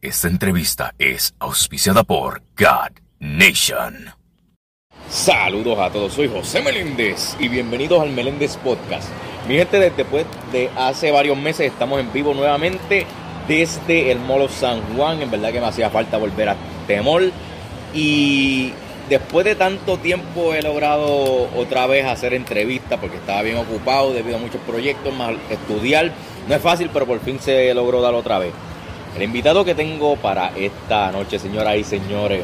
Esta entrevista es auspiciada por God Nation. Saludos a todos, soy José Meléndez y bienvenidos al Meléndez Podcast. Mi gente, después de hace varios meses estamos en vivo nuevamente desde el Molo San Juan. En verdad que me hacía falta volver a Temol. Y después de tanto tiempo he logrado otra vez hacer entrevistas porque estaba bien ocupado debido a muchos proyectos, más estudiar. No es fácil, pero por fin se logró dar otra vez. El invitado que tengo para esta noche, señoras y señores,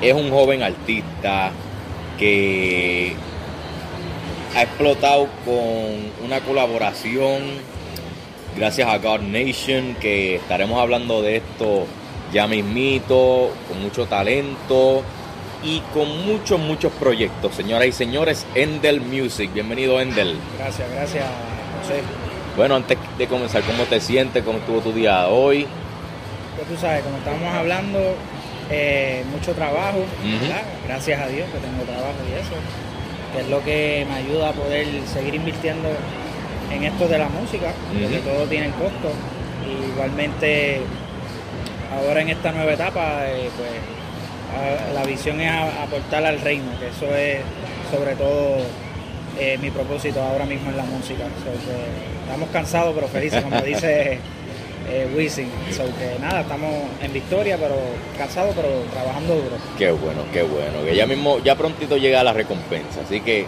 es un joven artista que ha explotado con una colaboración gracias a God Nation, que estaremos hablando de esto ya mismito, con mucho talento y con muchos, muchos proyectos. Señoras y señores, Endel Music. Bienvenido, Endel. Gracias, gracias, José. Bueno, antes de comenzar, ¿cómo te sientes? ¿Cómo estuvo tu día hoy? Pues tú sabes, como estamos hablando, eh, mucho trabajo, ¿verdad? gracias a Dios que tengo trabajo y eso, que es lo que me ayuda a poder seguir invirtiendo en esto de la música, porque todo tiene costo. igualmente, ahora en esta nueva etapa, eh, pues la visión es aportar al reino, que eso es sobre todo eh, mi propósito ahora mismo en la música. estamos cansados pero felices, como dice eh, Wisin. que nada, estamos en victoria, pero cansados, pero trabajando duro. Qué bueno, qué bueno. Que ya mismo, ya prontito llega la recompensa. Así que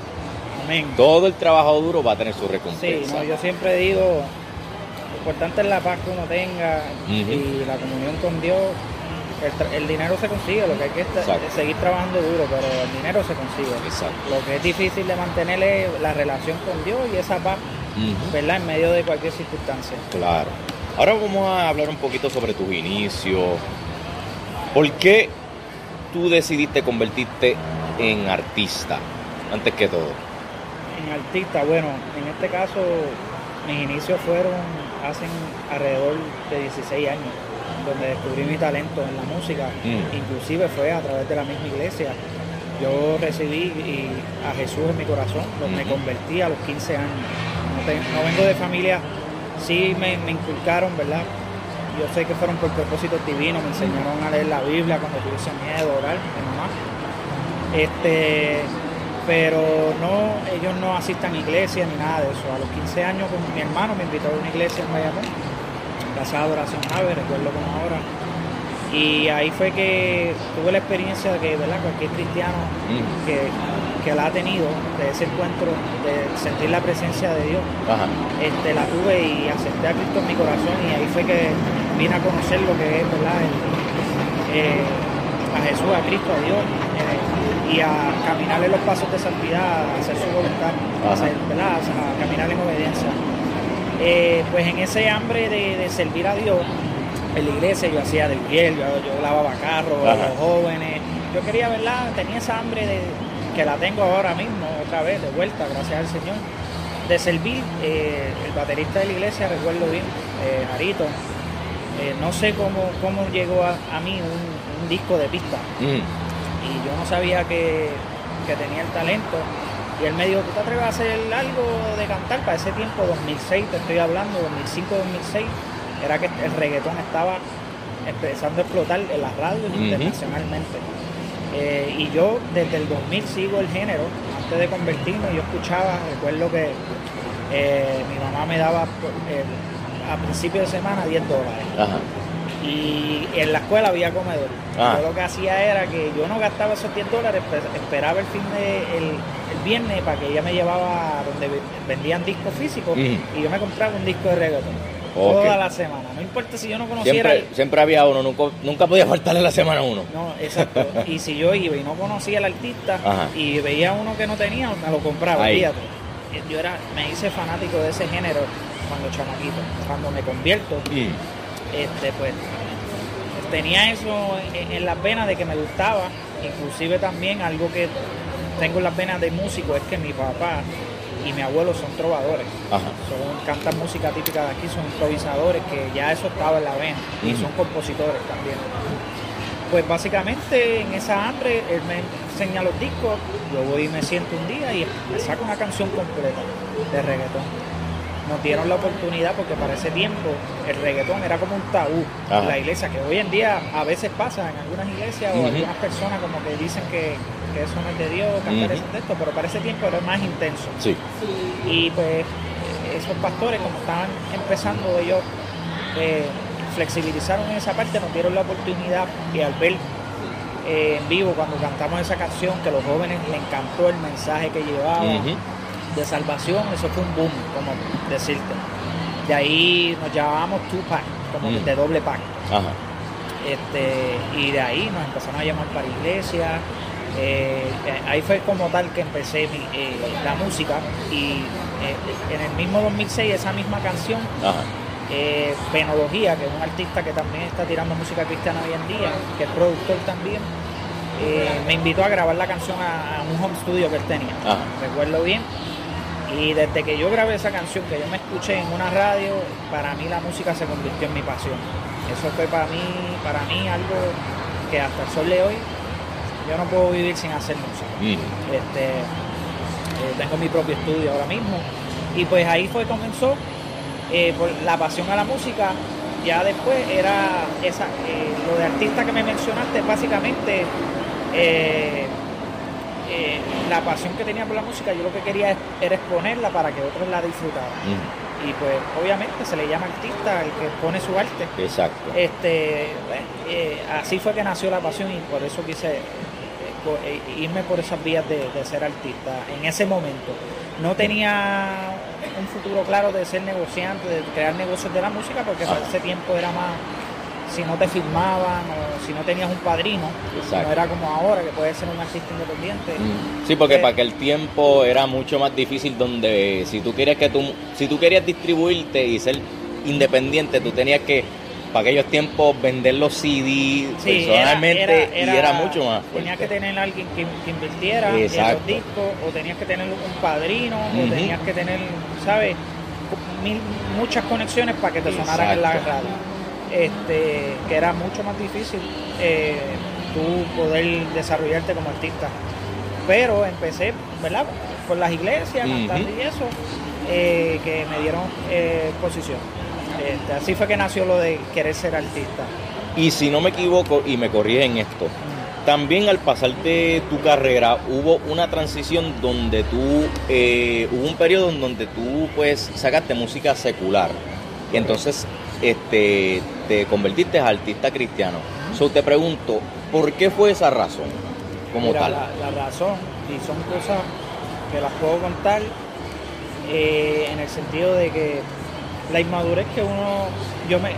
todo el trabajo duro va a tener su recompensa. Sí, yo siempre digo, lo importante es la paz que uno tenga y la comunión con Dios. El, dinero se consigue, lo que hay que es seguir trabajando duro, pero el dinero se consigue. Lo que es difícil de mantener es la relación con Dios y esa paz, ¿verdad? En medio de cualquier circunstancia. Claro. Ahora vamos a hablar un poquito sobre tus inicios. ¿Por qué tú decidiste convertirte en artista, antes que todo? En artista, bueno, en este caso mis inicios fueron hace alrededor de 16 años, donde descubrí mi talento en la música. Mm. Inclusive fue a través de la misma iglesia. Yo recibí a Jesús en mi corazón, donde me convertí a los 15 años. no vengo de familia sí me, inculcaron, ¿verdad? Yo sé que fueron por propósitos divinos, me enseñaron a leer la Biblia cuando tuviese miedo, orar, mi mamá. Este, pero no, ellos no asistan a iglesia ni nada de eso. A los 15 años con mi hermano me invitó a una iglesia en Miami, Casa de Adoración Ave, recuerdo como ahora. Y ahí fue que tuve la experiencia de que, ¿verdad? Cualquier cristiano mm. que que la ha tenido, de ese encuentro, de sentir la presencia de Dios, Este, la tuve y acepté a Cristo en mi corazón y ahí fue que vine a conocer lo que es, ¿verdad? Eh, a Jesús, a Cristo, a Dios, eh, y a caminar en los pasos de santidad, a hacer su voluntad, a, ¿verdad? a caminar en obediencia. Eh, pues en ese hambre de, servir a Dios, en la iglesia yo hacía del piel, yo, lavaba carros, a los jóvenes, yo quería, ¿verdad? Tenía esa hambre de, que la tengo ahora mismo, otra vez, de vuelta, gracias al Señor, de servir. Eh, el baterista de la iglesia, recuerdo bien, eh, Jarito, eh, no sé cómo, cómo llegó a, mí un, disco de pista. Mm. Y yo no sabía que, tenía el talento. Y él me dijo, ¿tú te atreves a hacer algo de cantar? Para ese tiempo, 2006, te estoy hablando, 2005-2006, era que el reggaetón estaba empezando a explotar en las radios internacionalmente. Eh, y yo desde el 2000 sigo el género, antes de convertirme yo escuchaba, recuerdo que eh, mi mamá me daba eh, a principio de semana 10 dólares. Y en la escuela había comedor. Ah. Yo lo que hacía era que yo no gastaba esos 10 dólares, esperaba el fin de el, viernes para que ella me llevaba donde vendían discos físicos y yo me compraba un disco de reggaeton Toda la semana. No importa si yo no conociera. Siempre, siempre había uno, nunca, nunca podía faltarle la semana uno. No, exacto. y si yo iba y no conocía al artista y veía uno que no tenía, me lo compraba. Fíjate. Yo era, me hice fanático de ese género cuando chamaquito. Cuando me convierto, este, pues tenía eso en, en las venas de que me gustaba. Inclusive también algo que tengo en las venas de músico es que mi papá y mi abuelo son trovadores. Son, cantan música típica de aquí, son improvisadores, que ya eso estaba en la vena, y son compositores también. Pues básicamente en esa hambre él me enseña los discos, yo voy y me siento un día y me saco una canción completa de reggaetón. nos dieron la oportunidad porque para ese tiempo el reggaetón era como un tabú en la iglesia, que hoy en día a veces pasa en algunas iglesias o algunas personas como que dicen que, eso no es de Dios, cantar ese texto, pero para ese tiempo era más intenso. Sí. Y pues esos pastores, como estaban empezando ellos, eh, flexibilizaron en esa parte, nos dieron la oportunidad y al ver eh, en vivo cuando cantamos esa canción, que a los jóvenes les encantó el mensaje que llevaba de salvación, eso fue un boom, como decirte. De ahí nos llamábamos Tupac, como de doble pack. Este, y de ahí nos empezaron a llamar para iglesia. Eh, ahí fue como tal que empecé la música y en el mismo 2006 esa misma canción eh, Penología, que es un artista que también está tirando música cristiana hoy en día, que es productor también, eh, me invitó a grabar la canción a, un home studio que él tenía, recuerdo bien. Y desde que yo grabé esa canción, que yo me escuché en una radio, para mí la música se convirtió en mi pasión. Eso fue para mí, para mí algo que hasta el sol de hoy yo no puedo vivir sin hacer música. Mm. Este, eh, tengo mi propio estudio ahora mismo. Y pues ahí fue comenzó eh, por la pasión a la música. Ya después era esa, eh, lo de artista que me mencionaste, básicamente la pasión que tenía por la música, yo lo que quería era exponerla para que otros la disfrutaran. Y pues obviamente se le llama artista el que expone su arte. Exacto. Este, así fue que nació la pasión y por eso quise irme por esas vías de, de, ser artista en ese momento. No tenía un futuro claro de ser negociante, de crear negocios de la música, porque ese tiempo era más, si no te filmaban o si no tenías un padrino, no era como ahora que puedes ser un artista independiente. Mm. Sí, porque eh, para aquel tiempo era mucho más difícil donde si tú querías que tú, si tú querías distribuirte y ser independiente, tú tenías que para aquellos tiempos vender los CD personalmente y era mucho más Tenías que tener alguien que, invirtiera en los discos, o tenías que tener un padrino, o tenías que tener, ¿sabes? muchas conexiones para que te sonaran en la radio. Este, que era mucho más difícil eh, tú poder desarrollarte como artista. Pero empecé, ¿verdad? Por las iglesias, cantando y eso, eh, que me dieron eh, posición. Este, así fue que nació lo de querer ser artista. Y si no me equivoco, y me en esto, también al pasar de tu carrera hubo una transición donde tú, eh, hubo un periodo en donde tú pues sacaste música secular. Y entonces este, te convertiste en artista cristiano. Uh te pregunto, ¿por qué fue esa razón como tal? La, razón, y son cosas que las puedo contar eh, en el sentido de que la inmadurez que uno, yo me,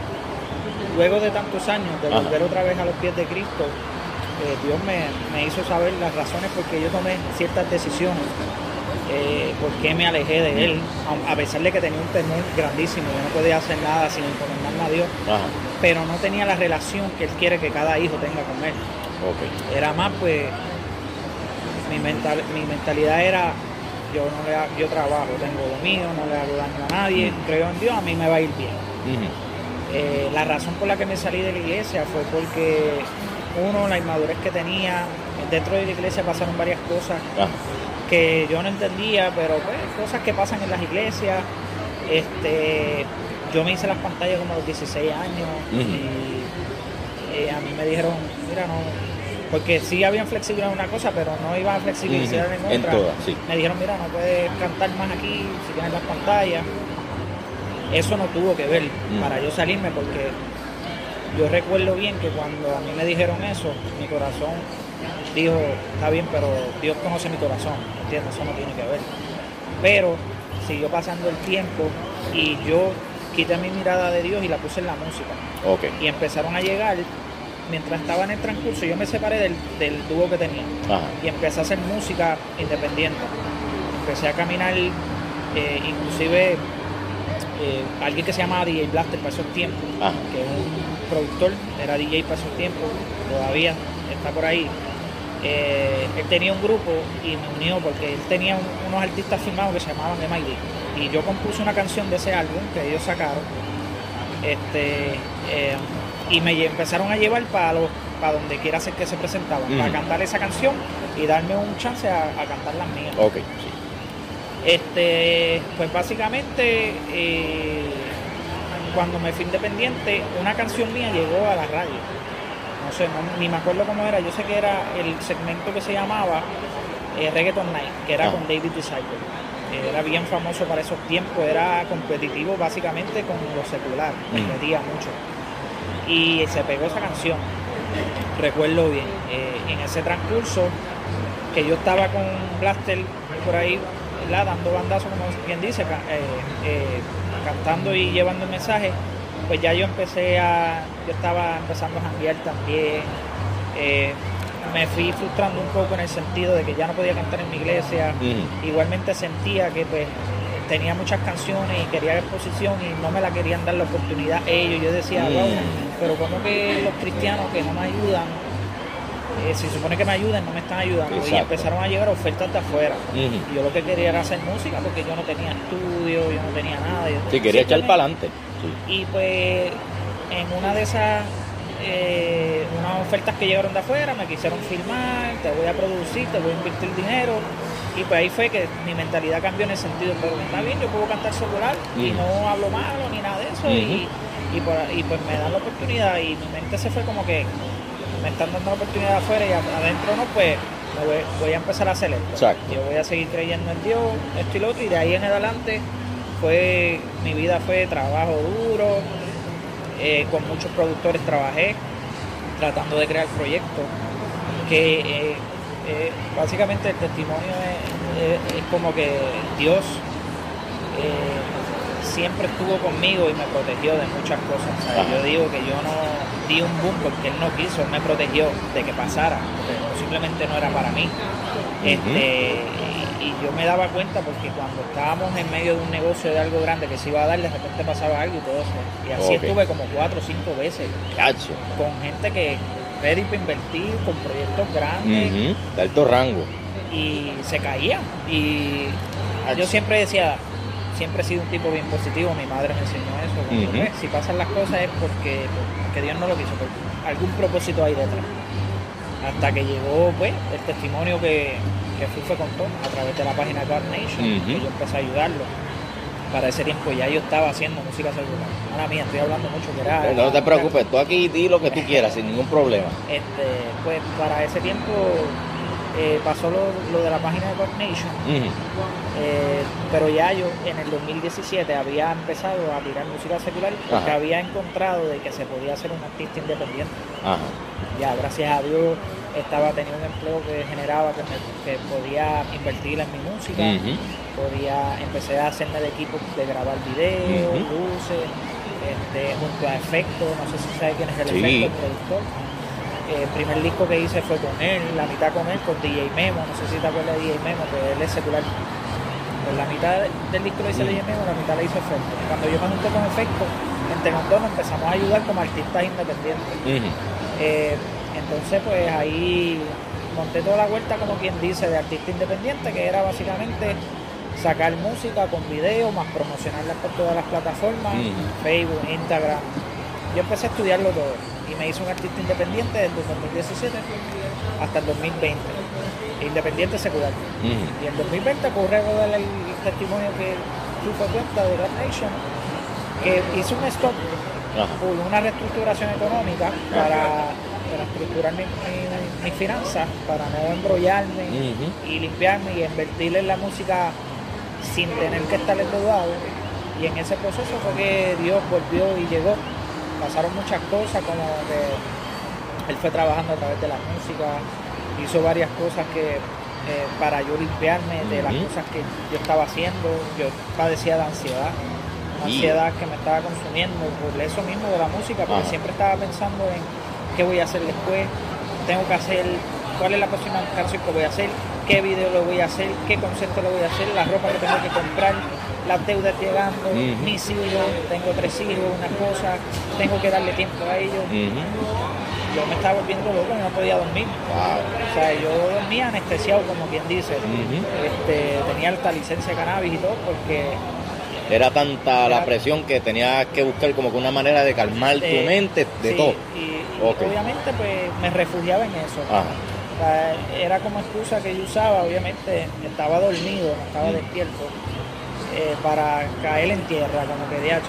luego de tantos años de volver otra vez a los pies de Cristo, eh, Dios me, hizo saber las razones por qué yo tomé ciertas decisiones, eh, por qué me alejé de Él, a, pesar de que tenía un temor grandísimo, yo no podía hacer nada sin encomendarme a Dios, pero no tenía la relación que Él quiere que cada hijo tenga con Él. Era más, pues, mi, mental, mi mentalidad era yo no le yo trabajo, tengo lo mío, no le hago daño a nadie, creo en Dios, a mí me va a ir bien. Eh, la razón por la que me salí de la iglesia fue porque uno, la inmadurez que tenía, dentro de la iglesia pasaron varias cosas ah. que yo no entendía, pero pues cosas que pasan en las iglesias. Este, yo me hice las pantallas como a los 16 años y eh, a mí me dijeron, mira, no, porque sí habían flexibilizado una cosa, pero no iban a flexibilizar en otra. Me dijeron, mira, no puedes cantar más aquí si tienes las pantallas. Eso no tuvo que ver para yo salirme porque yo recuerdo bien que cuando a mí me dijeron eso, mi corazón dijo, está bien, pero Dios conoce mi corazón, ¿entiendes? Eso no tiene que ver. Pero siguió pasando el tiempo y yo quité mi mirada de Dios y la puse en la música. Okay. Y empezaron a llegar mientras estaba en el transcurso, yo me separé del, dúo que tenía y empecé a hacer música independiente. Empecé a caminar, eh, inclusive eh, alguien que se llama DJ Blaster para esos tiempos, que es un productor, era DJ para esos tiempos, todavía está por ahí. Eh, él tenía un grupo y me unió porque él tenía unos artistas firmados que se llamaban MID. Y yo compuse una canción de ese álbum que ellos sacaron. Este, y me empezaron a llevar para los para donde quiera ser que se presentaban, para cantar esa canción y darme un chance a, cantar las mías. Ok, Este, pues básicamente, eh, cuando me fui independiente, una canción mía llegó a la radio. No sé, ni me acuerdo cómo era. Yo sé que era el segmento que se llamaba eh, Reggaeton Night, que era Ah. con David Disciple. Eh, era bien famoso para esos tiempos, era competitivo básicamente con lo secular, Mm. competía mucho. Y se pegó esa canción, recuerdo bien. Eh, en ese transcurso, que yo estaba con Blaster por ahí, ¿verdad? dando bandazos, como quien dice, eh, eh, cantando y llevando el mensaje, pues ya yo empecé a, yo estaba empezando a janguear también. eh, me fui frustrando un poco en el sentido de que ya no podía cantar en mi iglesia. Igualmente sentía que pues tenía muchas canciones y quería exposición y no me la querían dar la oportunidad ellos. Yo decía, Mm. wow, pero como que los cristianos que no me ayudan, eh, si supone que me ayudan, no me están ayudando. Y empezaron a llegar ofertas de afuera. Y yo lo que quería era hacer música porque yo no tenía estudio, yo no tenía nada. yo- Sí, quería echar para adelante. y pues en una de esas eh, unas ofertas que llegaron de afuera me quisieron filmar, te voy a producir, te voy a invertir dinero y pues ahí fue que mi mentalidad cambió en el sentido, pero está bien, yo puedo cantar secular y no hablo malo ni nada de eso y, y, por- y pues me dan la oportunidad y mi mente se fue como que me están dando la oportunidad afuera y adentro no, pues me voy, voy a empezar a hacer esto. Exacto. Yo voy a seguir creyendo en Dios, esto y lo otro, y de ahí en adelante fue, mi vida fue trabajo duro, eh, con muchos productores trabajé, tratando de crear proyectos, que eh, eh, básicamente el testimonio es, es- es como que Dios eh, siempre estuvo conmigo y me protegió de muchas cosas. ¿sabes? Yo digo que yo no di un boom porque Él no quiso, Él me protegió de que pasara, pero simplemente no era para mí. Este, y, y yo me daba cuenta porque cuando estábamos en medio de un negocio de algo grande que se iba a dar, de repente pasaba algo y todo eso. Y así estuve como cuatro o cinco veces Cacho. con gente que ready para invertir, con proyectos grandes. De alto rango. y se caían. Y yo siempre decía, siempre he sido un tipo bien positivo, mi madre me enseñó eso. pues, si pasan las cosas es porque, porque Dios no lo quiso, porque algún propósito hay detrás. Hasta que llegó pues el testimonio que, que Fufe contó a través de la página God Nation, que yo empecé a ayudarlo. Para ese tiempo ya yo estaba haciendo música celular. Ahora mía, estoy hablando mucho que era. No te preocupes, tú aquí di lo que tú quieras sin ningún problema. Este, pues para ese tiempo eh, pasó lo, lo de la página de God Nation, Ujú. eh, pero ya yo en el 2017 había empezado a tirar música secular porque Ajá. había encontrado de que se podía hacer un artista independiente. Ajá. Ya gracias a Dios estaba teniendo un empleo que generaba que, me- que podía invertir en mi música, podía empecé a hacerme de equipo de grabar videos, luces, este, junto a Efecto, no sé si sabe quién es el Sí. Efecto, el productor. Eh, el primer disco que hice fue con él, la mitad con él, con DJ Memo, no sé si te acuerdas de DJ Memo, que él es secular. Pues la mitad del disco lo hice. DJ Memo, la mitad la hizo Efecto. Cuando yo me junté con Efecto, entre los dos nos empezamos a ayudar como artistas independientes. Eh, entonces, pues ahí monté toda la vuelta, como quien dice, de artista independiente, que era básicamente sacar música con video, más promocionarla por todas las plataformas. Facebook, Instagram. Yo empecé a estudiarlo todo y me hice un artista independiente desde el 2017 hasta el 2020. Independiente secular. Ujú. Y en 2020 ocurre del el testimonio que tú cuenta de Rap Nation, que hizo un stop por una reestructuración económica para, para estructurar mi- mi- mis finanzas, para no embrollarme y limpiarme y invertir en la música sin tener que estar endeudado. Y en ese proceso fue que Dios volvió y llegó. Pasaron muchas cosas, como que Él fue trabajando a través de la música, hizo varias cosas que eh, para yo limpiarme de las cosas que yo estaba haciendo. Yo padecía de ansiedad, una ansiedad que me estaba consumiendo por eso mismo de la música, porque siempre estaba pensando en qué voy a hacer después, tengo que hacer, cuál es la próxima canción que voy a hacer, qué video lo voy a hacer, qué concepto lo voy a hacer, la ropa que tengo que comprar, las deudas llegando, Ujú. mis hijos, tengo tres hijos, una cosa, tengo que darle tiempo a ellos. Yo me estaba volviendo loco y no podía dormir. Wow. O sea, yo dormía anestesiado, como quien dice. Este, tenía hasta licencia de cannabis y todo, porque Era tanta la presión que tenías que buscar como que una manera de calmar tu mente de sí, todo. Y, obviamente pues me refugiaba en eso. Ajá. era como excusa que yo usaba, obviamente estaba dormido, no estaba despierto, eh, para caer en tierra, como que DH,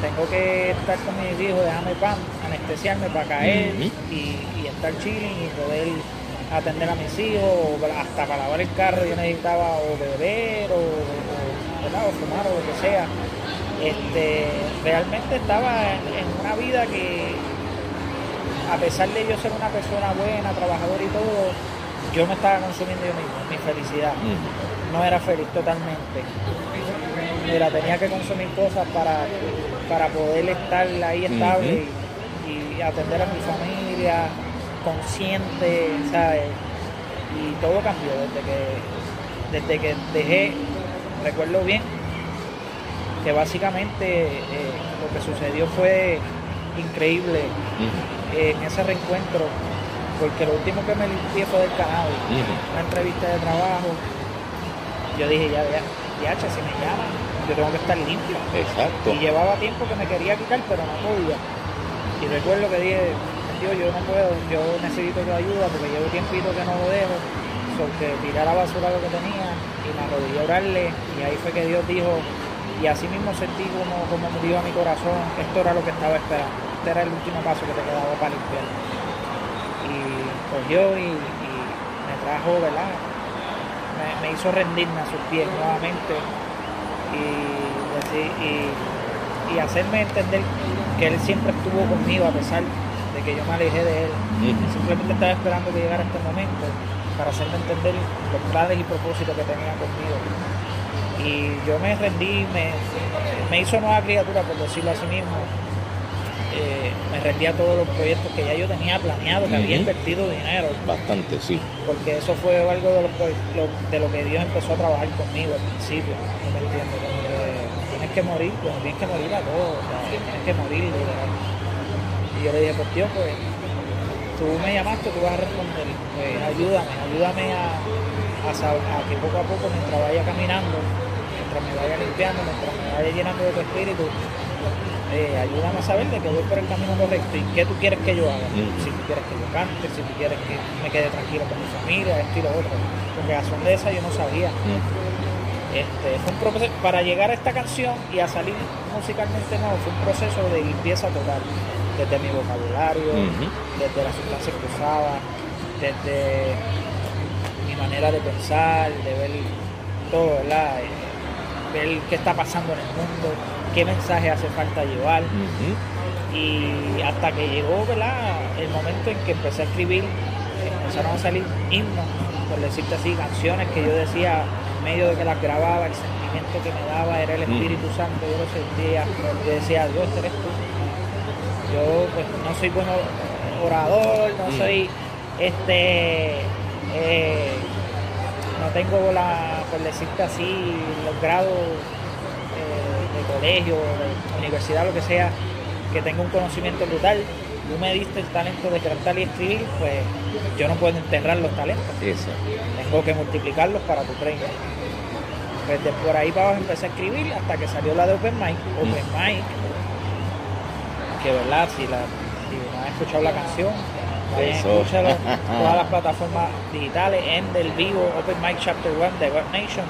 tengo que estar con mis hijos, déjame pan, anestesiarme para caer y, estar chilling y poder atender a mis hijos, hasta para lavar el carro yo necesitaba o beber o, o, fumar o lo que sea. Este, realmente estaba en una vida que a pesar de yo ser una persona buena, trabajadora y todo, yo me estaba consumiendo yo mismo, mi felicidad. No era feliz totalmente. Mira, tenía que consumir cosas para, para poder estar ahí estable y, atender a mi familia, consciente, ¿sabes? Y todo cambió desde que, desde que dejé, recuerdo bien, que básicamente eh, lo que sucedió fue increíble en ese reencuentro, porque lo último que me limpié fue del canal, una entrevista de trabajo. Yo dije, ya, ya, ya, si me llaman, yo tengo que estar limpio. Exacto. Y llevaba tiempo que me quería quitar, pero no podía. Y recuerdo que dije, tío, yo no puedo, yo necesito tu ayuda porque llevo tiempito que no lo dejo. porque tiré a la basura lo que tenía y me arrodillé a orarle. Y ahí fue que Dios dijo, y así mismo sentí como, como me dio a mi corazón, esto era lo que estaba esperando este era el último paso que te quedaba para limpiar. Y cogió y, me trajo, ¿verdad? Me, hizo rendirme a sus pies nuevamente y, y, hacerme entender que él siempre estuvo conmigo a pesar de que yo me alejé de él. Simplemente estaba esperando que llegara este momento para hacerme entender los planes y propósitos que tenía conmigo. Y yo me rendí, me, me hizo nueva criatura, por decirlo así mismo, eh, me rendía a todos los proyectos que ya yo tenía planeado, que había invertido dinero. Bastante, sí. Porque eso fue algo de lo, de lo que Dios empezó a trabajar conmigo al principio, ¿no me entiendes? tienes que morir, pues tienes que morir a todos, tienes que morir. Y yo le dije, pues Dios, pues tú me llamaste, tú vas a responder, pues ayúdame, ayúdame a, a, a que poco a poco mientras vaya caminando, mientras me vaya limpiando, mientras me vaya llenando de tu espíritu, eh, ayúdame a saber de que voy por el camino correcto y qué tú quieres que yo haga. Si tú quieres que yo cante, si tú quieres que me quede tranquilo con mi familia, esto y lo otro. Porque a son de esa yo no sabía. Este, fue un proceso, para llegar a esta canción y a salir musicalmente no, fue un proceso de limpieza total. Desde mi vocabulario, desde las sustancias que usaba, desde mi manera de pensar, de ver todo, ¿verdad? Eh, ver qué está pasando en el mundo qué mensaje hace falta llevar. Y hasta que llegó ¿verdad? el momento en que empecé a escribir, empezaron a salir himnos, por decirte así, canciones que yo decía, en medio de que las grababa, el sentimiento que me daba era el Espíritu Santo, yo lo sentía, yo decía, Dios, eres tú. Yo pues no soy bueno orador, no soy este eh, no tengo la, por decirte así, los grados colegio, universidad, lo que sea, que tenga un conocimiento brutal, tú me diste el talento de cantar y escribir, pues yo no puedo enterrar los talentos. Tengo que multiplicarlos para tu reino. Pues de por ahí para abajo empecé a escribir hasta que salió la de Open Mic. Open Mic, que verdad, si, la, si no has escuchado la canción, escuchar todas las plataformas digitales en del vivo Open Mic Chapter 1 de Web Nation.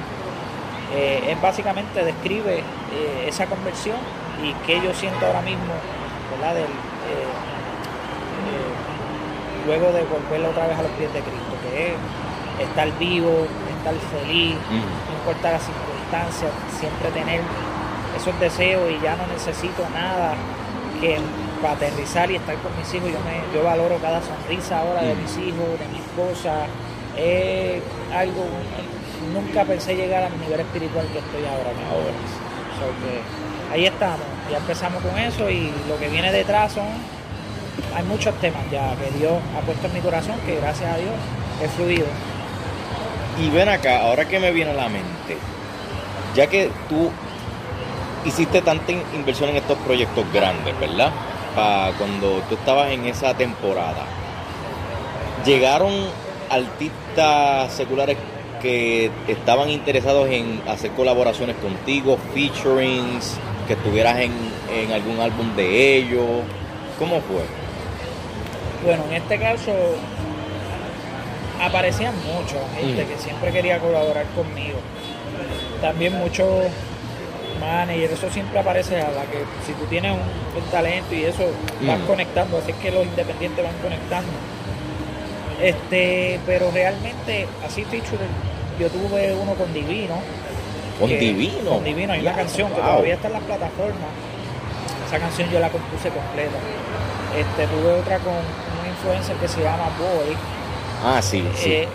Eh, básicamente describe eh, esa conversión y que yo siento ahora mismo, ¿verdad? Del, eh, luego de volver otra vez a los pies de Cristo, que es estar vivo, estar feliz, no importa las circunstancias, siempre tener esos deseos y ya no necesito nada que para aterrizar y estar con mis hijos. Yo, me, yo valoro cada sonrisa ahora de mis hijos, de mi esposa. Es algo, nunca pensé llegar al nivel espiritual que estoy ahora. ahora. que ahí estamos, ya empezamos con eso y lo que viene detrás son, hay muchos temas ya que Dios ha puesto en mi corazón que gracias a Dios he fluido. Y ven acá, ahora que me viene a la mente, ya que tú hiciste tanta inversión en estos proyectos grandes, ¿verdad? Para cuando tú estabas en esa temporada, llegaron artistas seculares que estaban interesados en hacer colaboraciones contigo, featurings, que estuvieras en, algún álbum de ellos. ¿Cómo fue? Bueno, en este caso, aparecían muchos, gente que siempre quería colaborar conmigo. También muchos managers, eso siempre aparece a la que si tú tienes un, talento y eso vas conectando, así es que los independientes van conectando. Este, pero realmente, así feature, yo tuve uno con Divino. ¿Con Divino? Con Divino, hay una canción que todavía está en las plataformas. Esa canción yo la compuse completa. Este, tuve otra con un influencer que se llama Boy. Ah, sí, sí. Eh,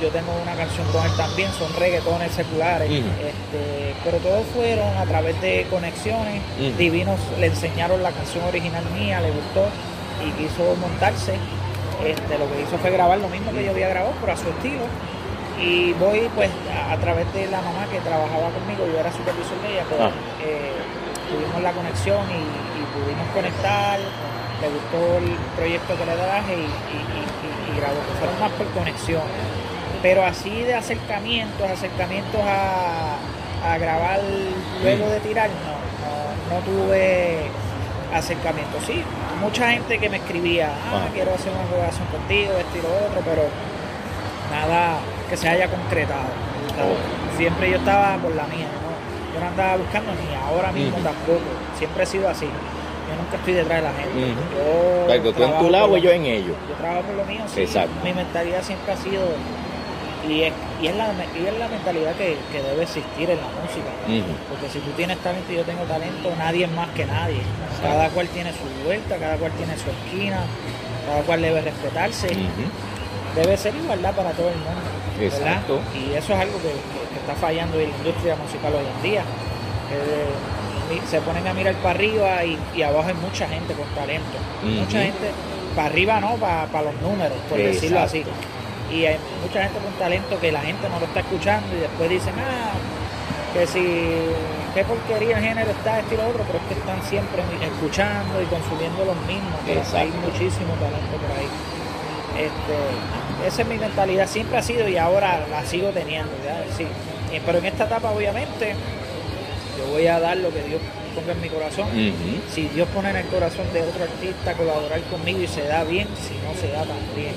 yo tengo una canción con él también, son reggaetones seculares. este, pero todos fueron a través de conexiones. Divinos le enseñaron la canción original mía, le gustó y quiso montarse. Este, lo que hizo fue grabar lo mismo que yo había grabado, pero a su estilo. Y voy pues a, través de la mamá que trabajaba conmigo, yo era supervisor de ella, pues ah. eh, tuvimos la conexión y, pudimos conectar, le gustó el proyecto que le traje y, y, grabó, fueron más por conexión. Pero así de acercamientos, acercamientos a, grabar luego de tirar, no, no, tuve acercamiento. Sí, mucha gente que me escribía, ah, quiero hacer una relación contigo, esto y lo otro, pero nada que se haya concretado. Siempre yo estaba por la mía, ¿no? Yo no andaba buscando ni ahora mismo tampoco. Siempre he sido así. Estoy detrás de la gente. Yo tú en tu lado y yo en ellos. Yo trabajo por lo mío, sí. Mi mentalidad siempre ha sido y es, y es, la, y es la mentalidad que, debe existir en la música. Porque si tú tienes talento y yo tengo talento, nadie es más que nadie. Cada cual tiene su vuelta, cada cual tiene su esquina, cada cual debe respetarse. Debe ser igualdad para todo el mundo. Exacto. Y eso es algo que, está fallando en la industria musical hoy en día. Se ponen a mirar para arriba y, abajo hay mucha gente con talento. Mucha gente, para arriba no, para, para los números, por decirlo así y hay mucha gente con talento que la gente no lo está escuchando y después dicen, ah, que si, qué porquería el género está, este y lo otro, pero es que están siempre escuchando y consumiendo los mismos, hay muchísimo talento por ahí. Este, esa es mi mentalidad, siempre ha sido y ahora la sigo teniendo, sí. pero en esta etapa obviamente yo voy a dar lo que Dios ponga en mi corazón. Si Dios pone en el corazón de otro artista colaborar conmigo y se da bien, si no se da tan bien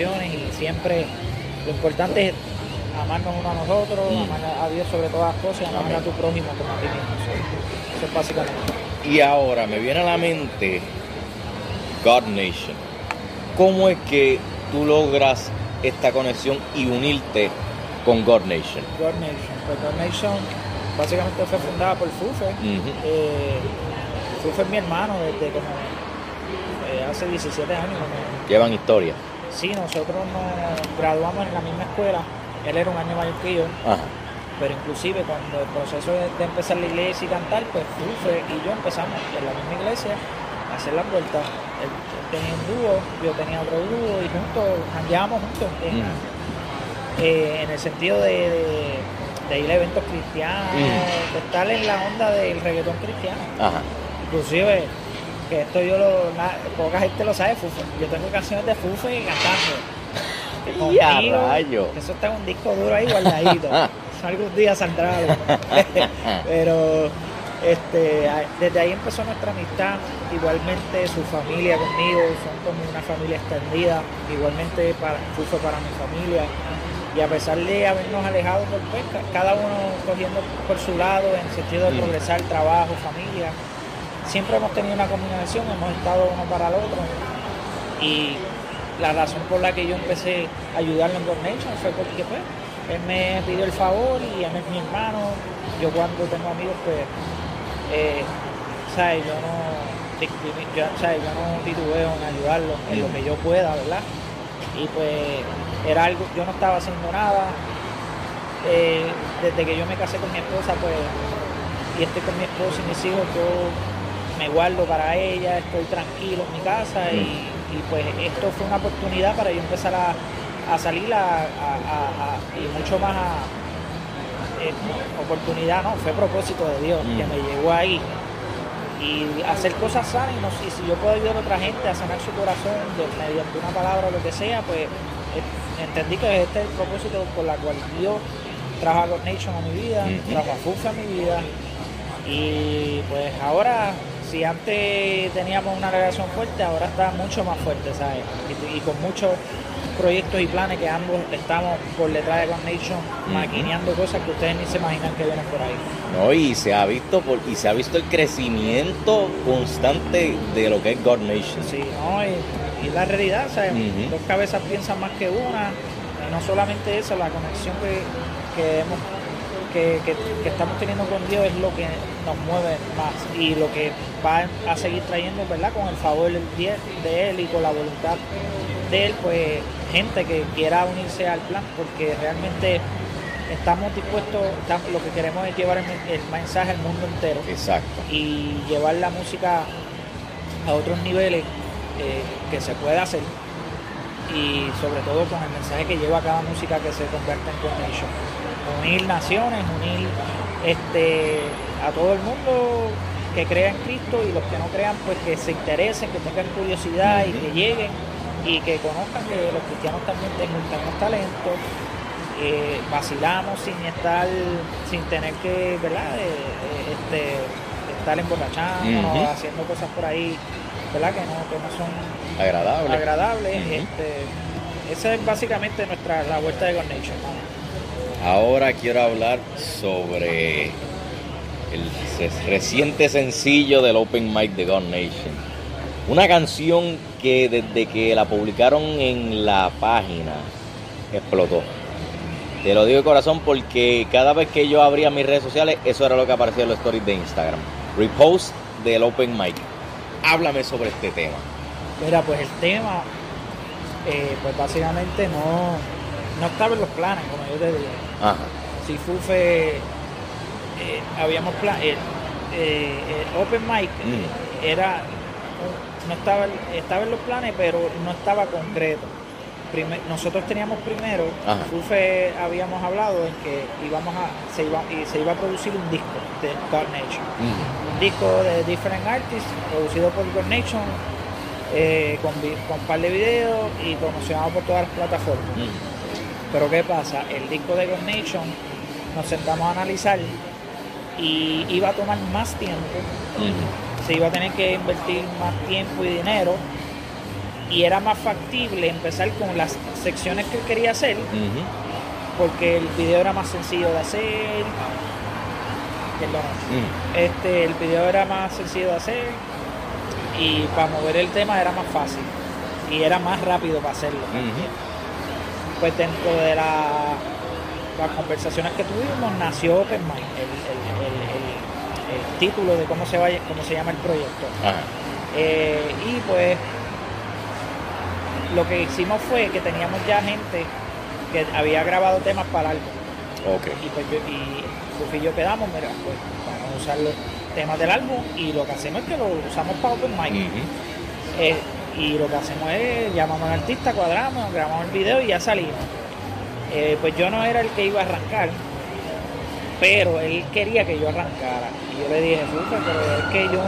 y siempre lo importante es amarnos uno a nosotros, mm. amar a Dios sobre todas las cosas y amar a tu prójimo como a ti mismo. Eso es básicamente. Y ahora me viene a la mente God Nation. ¿Cómo es que tú logras esta conexión y unirte con God Nation? God Nation. Pues God Nation básicamente fue fundada por Fufe. Eh, Fufe es mi hermano desde como eh, hace 17 años. Llevan historia. Sí, nosotros nos graduamos en la misma escuela, él era un año mayor que yo, pero inclusive cuando el proceso de, empezar la iglesia y cantar, pues Fufe y yo empezamos en la misma iglesia a hacer las vueltas. Él, tenía un dúo, yo tenía otro dúo y juntos, andábamos juntos eh, en, el sentido de, ir a eventos cristianos, de estar en la onda del reggaetón cristiano. Inclusive que esto yo lo, poca gente lo sabe, Fufe. Yo tengo canciones de Fufe cantando. Y a rayo. Eso está en un disco duro ahí guardadito. Algún día saldrá Pero este, desde ahí empezó nuestra amistad. Igualmente su familia conmigo, son como una familia extendida. Igualmente para, Fufe para mi familia. Y a pesar de habernos alejado por pesca, cada uno cogiendo por su lado en el sentido de mm. progresar, trabajo, familia siempre hemos tenido una combinación, hemos estado uno para el otro. Y la razón por la que yo empecé a ayudarlo en Nation fue porque pues, él me pidió el favor y él es mi hermano. Yo cuando tengo amigos, pues, eh, ¿sabes? Yo no, yo, yo no titubeo en ayudarlo en lo que yo pueda, ¿verdad? Y pues era algo, yo no estaba haciendo nada. Eh, desde que yo me casé con mi esposa, pues, y estoy con mi esposa y mis hijos, yo me guardo para ella, estoy tranquilo en mi casa y, pues esto fue una oportunidad para yo empezar a, salir a, y mucho más a, eh, oportunidad, no, fue propósito de Dios que me llegó ahí. Y hacer cosas sanas y, si yo puedo ayudar a otra gente a sanar su corazón mediante una palabra o lo que sea, pues entendí que este es el propósito por la cual Dios trajo a God Nation a mi vida, trajo a FUFA a mi vida y pues ahora si antes teníamos una relación fuerte, ahora está mucho más fuerte, ¿sabes? Y, y con muchos proyectos y planes que ambos estamos por detrás de Nation maquineando cosas que ustedes ni se imaginan que vienen por ahí. No, y se ha visto por, y se ha visto el crecimiento constante de lo que es God Nation. Sí, no, y, y la realidad, ¿sabes? Dos cabezas piensan más que una, y no solamente eso, la conexión que, que hemos que, que, estamos teniendo con Dios es lo que nos mueve más y lo que va a seguir trayendo, ¿verdad? Con el favor de Él y con la voluntad de Él, pues gente que quiera unirse al plan, porque realmente estamos dispuestos, lo que queremos es llevar el, mensaje al mundo entero. Exacto. Y llevar la música a otros niveles eh, que se puede hacer y sobre todo con el mensaje que lleva cada música que se convierte en Connection. Unir naciones, unir este, a todo el mundo que crea en Cristo y los que no crean, pues que se interesen, que tengan curiosidad y que lleguen y que conozcan que los cristianos también tenemos talento, eh, vacilamos sin estar, sin tener que, ¿verdad? Eh, eh, este, estar emborrachando, haciendo cosas por ahí, ¿verdad? Que no, que no son agradables. agradables. este, esa es básicamente nuestra la vuelta de God Nation. Ahora quiero hablar sobre el reciente sencillo del Open Mic de God Nation. Una canción que desde que la publicaron en la página explotó. Te lo digo de corazón porque cada vez que yo abría mis redes sociales, eso era lo que aparecía en los stories de Instagram. Repost del Open Mic. Háblame sobre este tema. Mira, pues el tema, eh, pues básicamente no, no estaba en los planes, como yo te. Ajá. Si Fufe, eh, habíamos plan, eh, el Open Mic mm. era no estaba, estaba en los planes, pero no estaba concreto. Nosotros teníamos primero, Fufe habíamos hablado en que íbamos a, se iba, y se iba a producir un disco de God Nation. Un disco de Different Artists, producido por God Nation, eh, con, con un par de videos y promocionado por todas las plataformas. Pero ¿qué pasa? El disco de God Nation nos sentamos a analizar y iba a tomar más tiempo se iba a tener que invertir más tiempo y dinero y era más factible empezar con las secciones que quería hacer porque el video era más sencillo de hacer. Este el video era más sencillo de hacer y para mover el tema era más fácil y era más rápido para hacerlo. Pues dentro de la, las conversaciones que tuvimos nació Open el título de cómo se, vaya, cómo se llama el proyecto. Eh, y pues lo que hicimos fue que teníamos ya gente que había grabado temas para algo. Okay. Y pues yo, y, y yo quedamos, mira, pues vamos a usar los temas del álbum y lo que hacemos es que lo usamos para Open Mic. Eh, y lo que hacemos es llamamos al artista, cuadramos, grabamos el video y ya salimos. Eh, pues yo no era el que iba a arrancar, pero él quería que yo arrancara. Y yo le dije, puta, pero es que yo,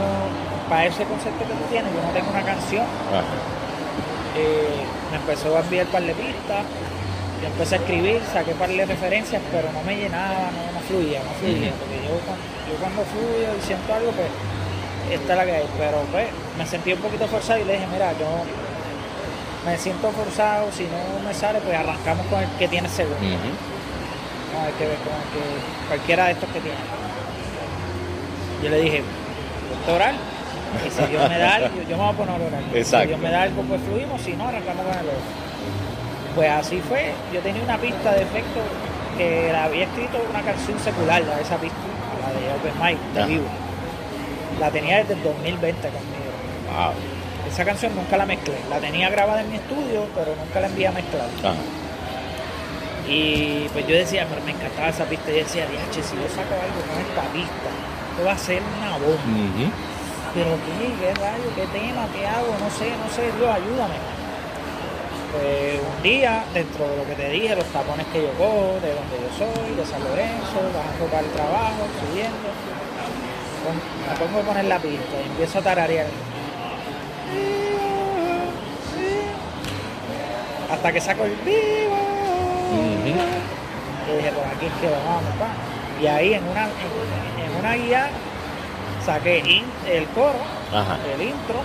para ese concepto que tú tienes, yo no tengo una canción. Eh, me empezó a enviar par de pistas, yo empecé a escribir, saqué par de referencias, pero no me llenaba, no, fluía, no fluía. Porque yo, yo cuando fluyo y siento algo, pues esta es la que hay. Pero pues me sentí un poquito forzado y le dije, mira, yo me siento forzado, si no me sale, pues arrancamos con el que tiene seguro hay que ver con que cualquiera de estos que tiene. Yo le dije, orar, y si Dios me da algo, yo me voy a poner a orar. Si Dios me da algo, pues fluimos, si no, arrancamos con el otro. Pues así fue, yo tenía una pista de efecto que la había escrito una canción secular, la de esa pista, la de Open Mic, de vivo. La tenía desde el 2020 conmigo. Esa canción nunca la mezclé, la tenía grabada en mi estudio, pero nunca la envié a mezclar. Y pues yo decía, pero me encantaba esa pista. Y decía, diache, si yo saco algo con esta pista, esto va a ser una bomba. Pero qué, qué rayo, qué tema, qué hago, no sé, no sé, Dios, ayúdame. Pues un día, dentro de lo que te dije, los tapones que yo cojo, de donde yo soy, de San Lorenzo, bajando para el trabajo, subiendo, me pongo a poner la pista y empiezo a tararear. Hasta que saco el vivo y dije, por aquí es que vamos, Y ahí en una, en, una guía saqué in- el coro, Ajá. el intro,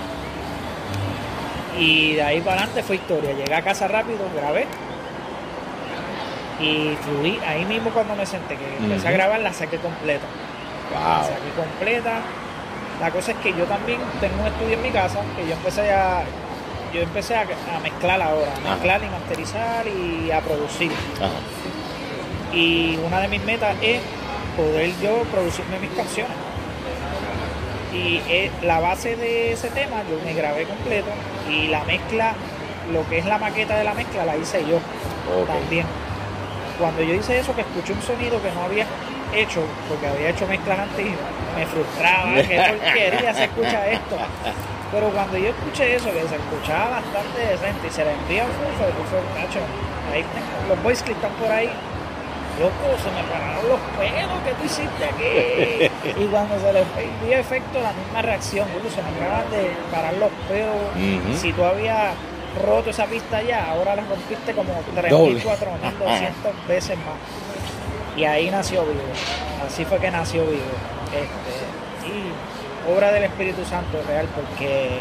y de ahí para adelante fue historia. Llegué a casa rápido, grabé, y fluí ahí mismo cuando me senté, que empecé a grabar, la saqué completa. La saqué completa. La cosa es que yo también tengo un estudio en mi casa, que yo empecé a, yo empecé a, a mezclar ahora, a Ajá. mezclar y masterizar y a producir. Ajá. Y una de mis metas es poder yo producirme mis canciones. Y eh, la base de ese tema yo me grabé completo y la mezcla, lo que es la maqueta de la mezcla la hice yo también. Cuando yo hice eso, que escuché un sonido que no había hecho, porque había hecho mezclas antes y me frustraba, qué porquería se escucha esto. Pero cuando yo escuché eso, que se escuchaba bastante decente y se le envía a Fufo, Fufo, "Nacho, ahí tengo- los boys que están por ahí, loco, se me pararon los pelos que tú hiciste aquí. y cuando se le dio efecto, la misma reacción, boludo, se me acaban de parar los pelos. Ujú. Si tú habías roto esa pista ya, ahora la rompiste como 3.000, Doble. 4.200 veces más. Y ahí nació Vivo. Así fue que nació Vivo. Este, y obra del Espíritu Santo real porque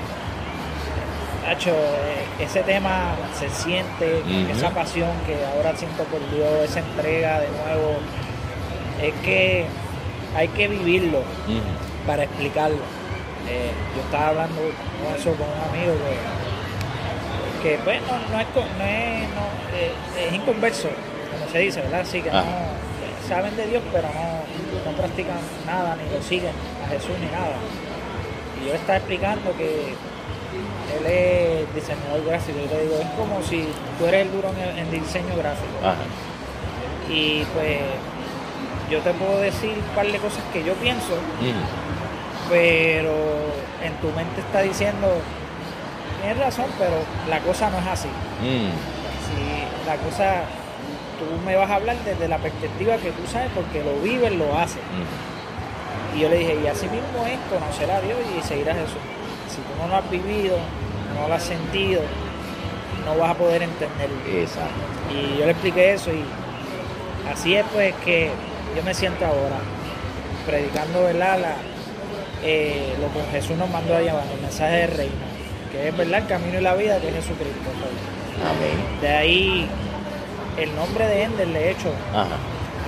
Nacho, eh, ese tema se siente, esa pasión que ahora siento por Dios, esa entrega de nuevo, es que hay que vivirlo para explicarlo. Eh, yo estaba hablando con eso con un amigo que, que pues no, no es, no es, no, eh, es inconverso, como se dice, ¿verdad? Así que Ah. no eh, saben de Dios, pero no, no practican nada, ni lo siguen a Jesús ni nada. Y yo le estaba explicando que él es diseñador gráfico. Yo le digo, es como si tú eres el duro en, en diseño gráfico. Ajá. Y pues yo te puedo decir un par de cosas que yo pienso pero en tu mente está diciendo, tienes razón, pero la cosa no es así. Mm. Si la cosa, tú me vas a hablar desde la perspectiva que tú sabes porque lo vives, lo haces. Mm. Y yo le dije, y así mismo es conocer a Dios y seguir a Jesús. Si tú no lo has vivido, no lo has sentido, no vas a poder entenderlo. Exacto. Y yo le expliqué eso y así es pues que yo me siento ahora, predicando ¿verdad? La, eh, lo que Jesús nos mandó a llevar, el mensaje del reino, que es verdad el camino y la vida que es Jesucristo. pues. Amén. De ahí el nombre de Ender, de hecho, Ajá.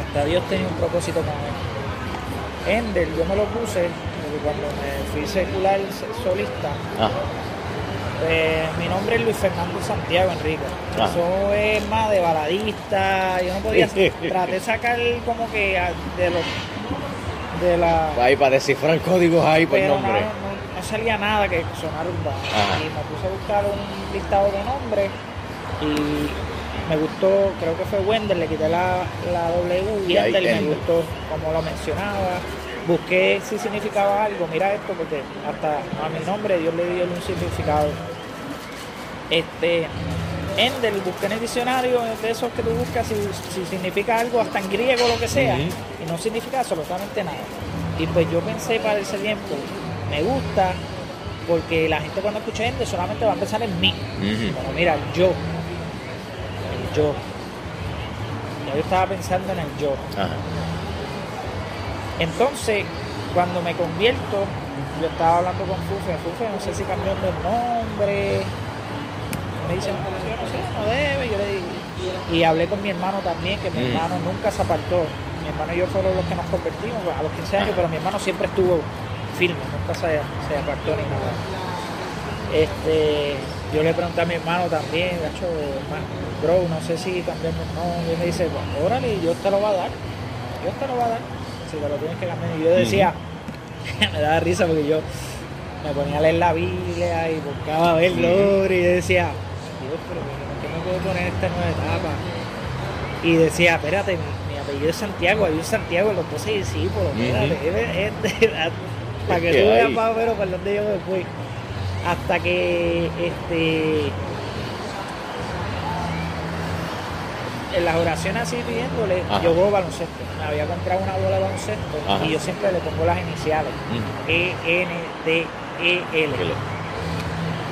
hasta Dios tenía un propósito con él. Ender, yo me lo puse cuando me fui secular solista, Ajá. pues, mi nombre es Luis Fernando Santiago Enrique. Ah. Eso es más de baladista. Yo no podía. traté de sacar como que de los. de la. Ahí para descifrar códigos ahí por no, nombre. no- no salía nada que sonara urbano. Ajá. Y me puse a buscar un listado de nombres y me gustó, creo que fue Wender, le quité la, la W y Y ahí Ender me gustó como lo mencionaba. Busqué si significaba algo, mira esto, porque hasta a mi nombre Dios le dio un significado. Este, Ender, busqué en el diccionario de esos que tú buscas si, si significa algo, hasta en griego lo que sea, y no significa absolutamente nada. Y pues yo pensé para ese tiempo, me gusta, porque la gente cuando escucha Ender solamente va a pensar en mí. Pero mira, yo, el yo. Yo estaba pensando en el yo. Ajá. Entonces, cuando me convierto, yo estaba hablando con Fufe, Fufe, no sé si cambiando el nombre. Me dicen, no, yo no sé, no debe. Yo le digo- y hablé con mi hermano también, que mi Mm. hermano nunca se apartó. Mi hermano y yo fueron los que nos convertimos a los 15 años, pero mi hermano siempre estuvo firme, nunca se, se apartó ni nada. Este, yo le pregunté a mi hermano también, gacho, hermano, bro, no sé si cambiarme el nombre. Y me dice, pues, órale, Dios te lo va a dar. Dios te lo va a dar. Si te lo tienes que cambiar. Y yo decía, me daba risa porque yo me ponía a leer la Biblia y buscaba ver Ujú. nombre y yo decía, Dios, pero ¿por qué me puedo poner esta nueva etapa? Y decía, espérate, mi, mi apellido es Santiago, hay un Santiago en los doce discípulos, Ujú. espérate, es- es- para que ¿Qué tú veas más o menos por dónde yo me fui. Hasta que este en las oraciones así pidiéndole, Ajá. yo juego baloncesto. Me había comprado una bola de baloncesto Ajá. y yo siempre le pongo las iniciales. E N D E L.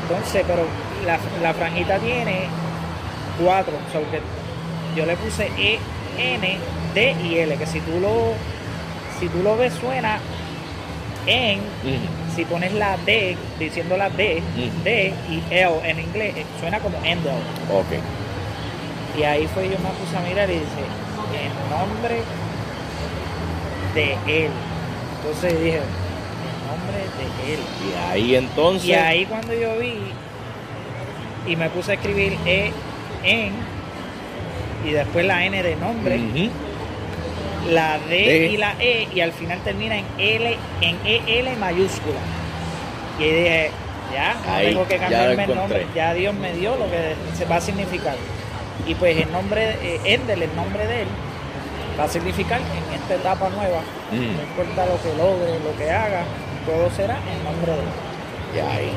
Entonces, pero la, la franjita tiene cuatro. O sea, que yo le puse E, N, D y L, que si tú lo, si tú lo ves suena en, si pones la D, diciendo la D, D y L en inglés, eh, suena como Endel. Ok. Y ahí fue yo me puse a mirar y dice, en nombre de él. Entonces dije, en nombre de él. Y ahí entonces. Y ahí cuando yo vi y me puse a escribir E en y después la N de nombre, la D D. y la E y al final termina en L en EL mayúscula. Y dije, ya, no Ahí, tengo que cambiarme el nombre, ya Dios me dio lo que se va a significar. Y pues el nombre, eh, Endel, el nombre de él, va a significar en esta etapa nueva, Mm. no importa lo que logre, lo que haga, todo será en nombre de él. Y ahí.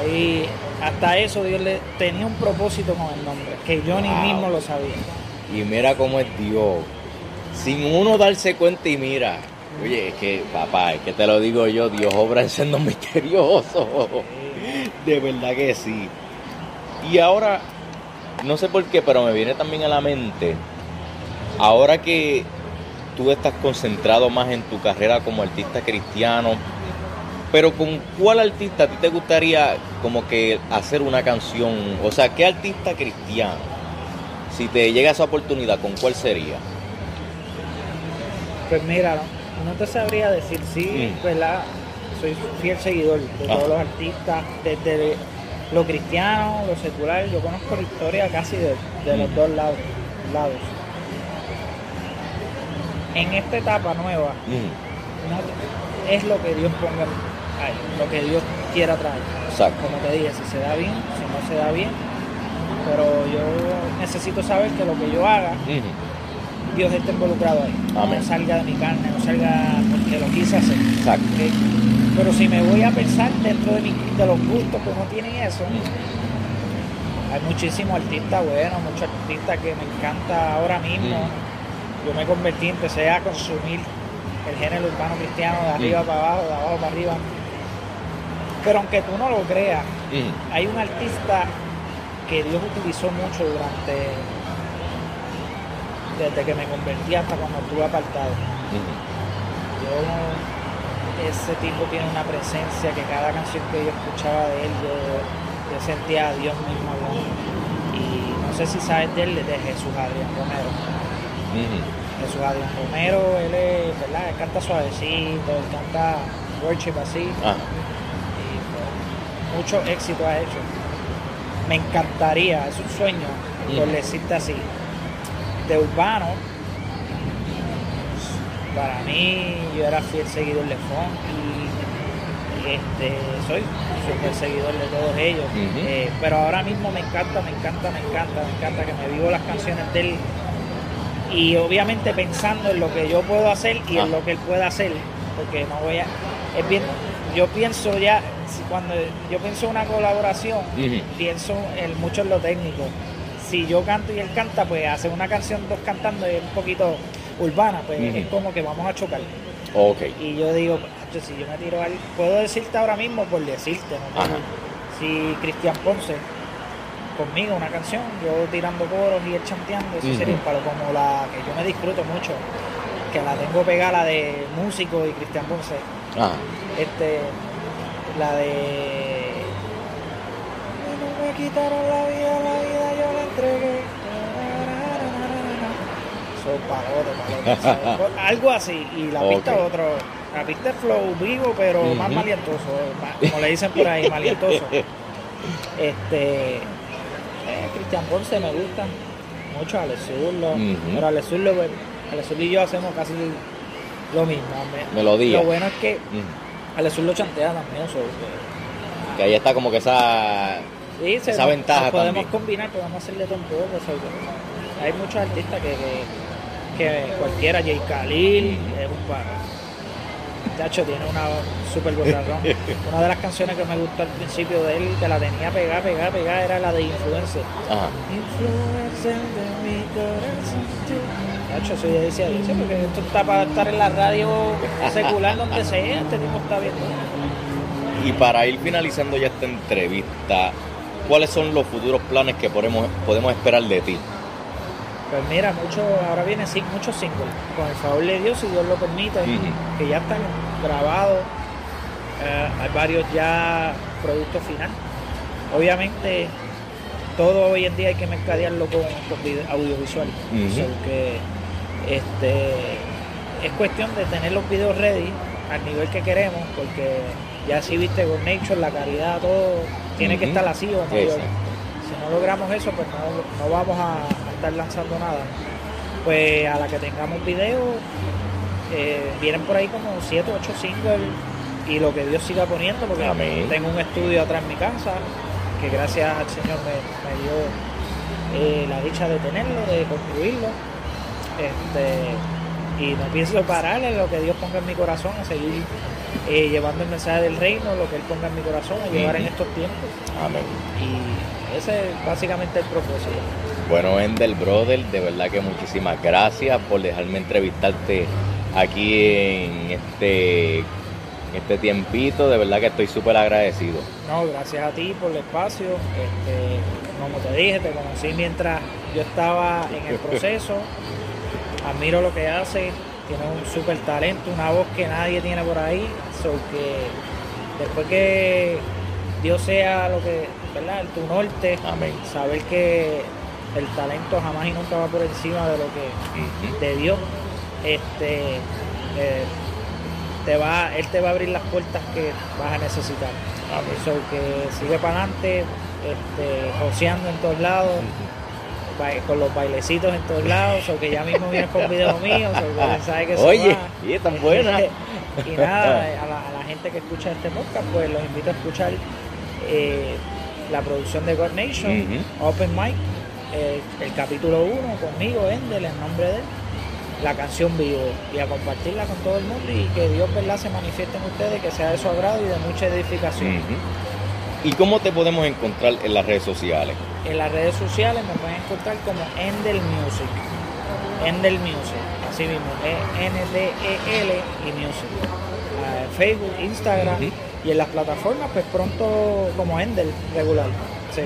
Ahí, hasta eso Dios le tenía un propósito con el nombre, que yo ni mismo lo sabía. Y mira cómo es Dios. Sin uno darse cuenta y mira. Oye, es que, papá, es que te lo digo yo, Dios obra en sendos misteriosos. De verdad que sí. Y ahora, no sé por qué, pero me viene también a la mente, ahora que tú estás concentrado más en tu carrera como artista cristiano, pero con cuál artista a ti te gustaría como que hacer una canción, o sea, ¿qué artista cristiano? Si te llega esa oportunidad, ¿con cuál sería? Pues mira, no, no te sabría decir, sí, Mm. ¿verdad? Soy fiel seguidor de todos los artistas, desde lo cristiano, lo secular, yo conozco la historia casi de, de los Mm. dos lados, lados. En esta etapa nueva, Mm, no- es lo que Dios ponga ahí, lo que Dios quiera traer. Exacto. Como te dije, si se da bien, si no se da bien, pero yo necesito saber que lo que yo haga, Ujú, Dios esté involucrado ahí. Amén. No salga de mi carne, no salga porque lo quise hacer. Exacto. Pero si me voy a pensar dentro de, mi- de los gustos que no tienen eso, hay muchísimos artistas buenos, muchos artistas que me encanta ahora mismo. Mm. Yo me convertí, empecé a consumir el género urbano cristiano de arriba Mm. para abajo, de abajo para arriba. Pero aunque tú no lo creas, hay un artista que Dios utilizó mucho durante desde que me convertí hasta cuando estuve apartado. Yo ese tipo tiene una presencia que cada canción que yo escuchaba de él yo, yo sentía a Dios mismo hablando. Y no sé si sabes de él, de Jesús Adrián Romero. Jesús Adrián Romero, él es, ¿verdad? Él canta suavecito, él canta worship así. Ajá. y pues, mucho éxito ha hecho. Me encantaría, es un sueño, por Mm. decirte así, de urbano. Para mí, yo era fiel seguidor de funk y, y, este, soy súper seguidor de todos ellos. Eh, pero ahora mismo me encanta, me encanta, me encanta, me encanta que me vivo las canciones de él y obviamente pensando en lo que yo puedo hacer y Ah. en lo que él puede hacer, porque no voy a, es bien, yo pienso ya, si cuando yo pienso en una colaboración, pienso en mucho en lo técnico. Si yo canto y él canta, pues hacer una canción dos cantando es un poquito urbana, pues es como que vamos a chocar. Ok. Y yo digo, "Acho, si yo me tiro al, puedo decirte ahora mismo por decirte, ¿no? Si Cristian Ponce conmigo una canción, yo tirando coros y él chanteando, eso Ujú. sería un palo como la que yo me disfruto mucho, que la tengo pegada la de músico y Cristian Ponce, Ajá. este, la de no me quitaron la vida, la vida palotes, palotes. Son- Algo así. Y la pista otro. La pista es flow vivo, pero más malientoso. más- Como le dicen por ahí, malientoso. Este. eh, Cristian Ponce me gusta mucho, Alex Zurlo. Pero Alex Zurlo, pues, Zurlo y yo hacemos casi lo mismo. Me- Melodía. Lo bueno es que Ujú. Alex Zurlo chantea también. so, que- Que ahí está como que esa. Sí, se- Esa ventaja podemos también. combinar, podemos hacerle todo hay muchos artistas que, que, que cualquiera, Jay Khalil, es un paro. Chacho tiene una super. Una de las canciones que me gustó al principio de él, que la tenía pegada, pegada, pegada, era la de Influencer. Ajá. Influencer de mi corazón. tú. Chacho, eso yo decía, dice, porque esto está para estar en la radio secular donde sea, este tipo está bien. Y para ir finalizando ya esta entrevista, ¿cuáles son los futuros planes que podemos, podemos esperar de ti? Pues mira, mucho, ahora vienen muchos singles, con el favor de Dios, si Dios lo permite, que ya están grabados. Eh, hay varios ya productos final. Obviamente, todo hoy en día hay que mercadearlo con, audiovisual. que este, es cuestión de tener los videos ready al nivel que queremos, porque ya si viste con Nature, la calidad, todo tiene que estar así o mayor. Si no logramos eso, pues no, vamos a, estar lanzando nada. Pues a la que tengamos video, eh, vienen por ahí como 7 o 8 singles y lo que Dios siga poniendo, porque tengo un estudio atrás en mi casa, que gracias al Señor me, dio eh, la dicha de tenerlo, de construirlo. Este, y no pienso parar en lo que Dios ponga en mi corazón, a seguir eh, llevando el mensaje del reino, lo que Él ponga en mi corazón, a llevar en estos tiempos. Amén. Y ese es básicamente el propósito. Bueno, Endel Brother, de verdad que muchísimas gracias por dejarme entrevistarte aquí en este, este tiempito. De verdad que estoy súper agradecido. No, gracias a ti por el espacio. Este, como te dije, te conocí mientras yo estaba en el proceso. Admiro lo que hace tiene un súper talento, una voz que nadie tiene por ahí, so que después que Dios sea lo que, ¿verdad? tu norte, saber que el talento jamás y nunca va por encima de lo que de Dios, este eh, te va, él te va a abrir las puertas que vas a necesitar. Amén. So que sigue para adelante, este, joseando en todos lados con los bailecitos en todos lados, o que ya mismo vienes con videos míos, o sabe que Oye, y tan buena. y nada, a la, gente que escucha este podcast, pues los invito a escuchar eh, la producción de God Nation, Open Mic, eh, el capítulo 1 conmigo, Endel, en nombre de él, la canción vivo, y a compartirla con todo el mundo y que Dios ¿verdad? se manifieste en ustedes, que sea de su agrado y de mucha edificación. ¿Y cómo te podemos encontrar en las redes sociales? En las redes sociales me pueden encontrar como Endel Music. Endel Music, así mismo, E-N-D-E-L y Music. Ah, Facebook, Instagram y en las plataformas, pues pronto como Endel regular.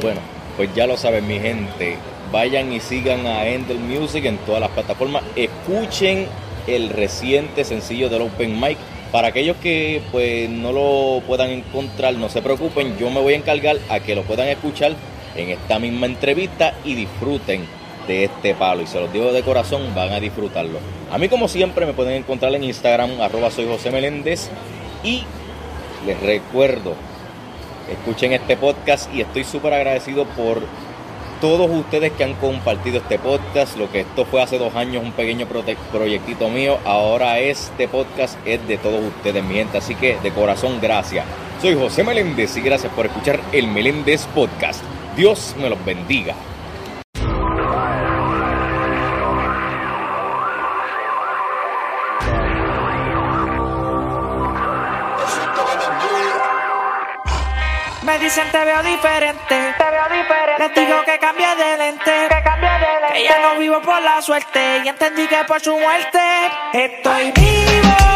Bueno, pues ya lo saben mi gente. Vayan y sigan a Endel Music en todas las plataformas. Escuchen el reciente sencillo del Open Mic para aquellos que pues no lo puedan encontrar, no se preocupen, yo me voy a encargar a que lo puedan escuchar en esta misma entrevista y disfruten de este palo. Y se los digo de corazón, van a disfrutarlo. A mí como siempre me pueden encontrar en Instagram, arroba soy José Meléndez. Y les recuerdo, escuchen este podcast y estoy súper agradecido por todos ustedes que han compartido este podcast. Lo que esto fue hace dos años, un pequeño proyectito mío. Ahora este podcast es de todos ustedes, mi gente. Así que de corazón, gracias. Soy José Meléndez y gracias por escuchar el Meléndez Podcast. Dios me los bendiga. Me dicen te veo diferente. Diferente. Les digo que cambie de lente. Que cambie de lente. Que ya no vivo por la suerte. Y entendí que por su muerte estoy vivo.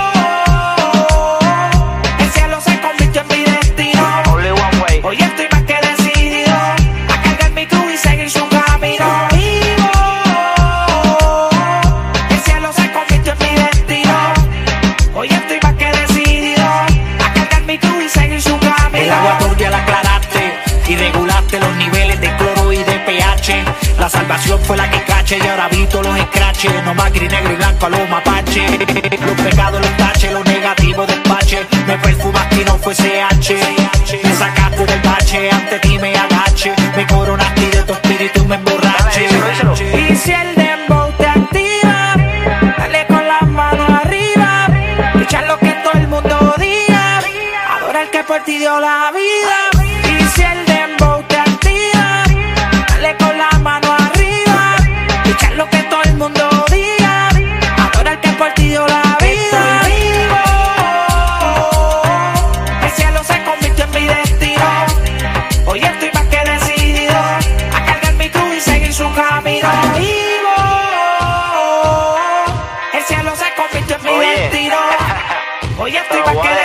La salvación fue la que cache y ahora vi todos los escraches. No más gris, negro y blanco a los mapache. Los pecados los tache, los negativos despache. Me perfumaste y no fue CH. Me sacaste del bache, ante ti me agache. Me coronaste y de tu espíritu me emborrache. Y si el dembow te activa, dale con las manos arriba. Escuchar lo que todo el mundo diga. Adora el que por ti dio la vida.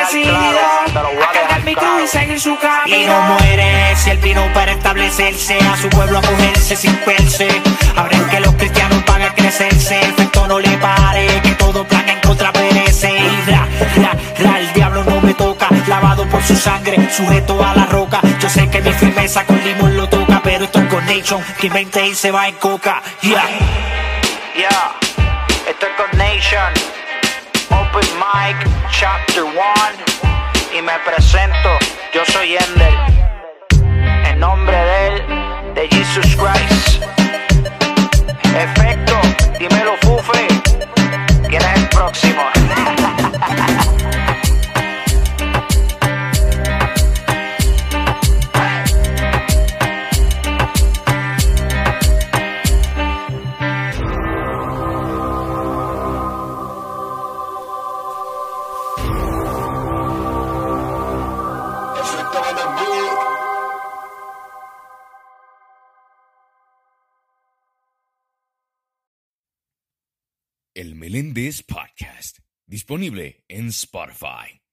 Estoy más que decidido a cargar mi cruz y seguir su camino. Y no muere si él vino para establecerse a su pueblo acogerse sin perse. Ahora es que los cristianos pagan enloquecerse, efecto no le pare, que todo plan en contra perece. Y ra, ra, ra, el diablo no me toca, lavado por su sangre, sujeto a la roca. Yo sé que mi firmeza con limón lo toca, pero esto es con Nation, que invente y se va en coca. Yeah. Yeah, esto es con Nation, Open Mic, Chapter 1, y me presento, yo soy Ender, en nombre de él, de Jesus Christ. Meléndez Podcast, disponible en Spotify.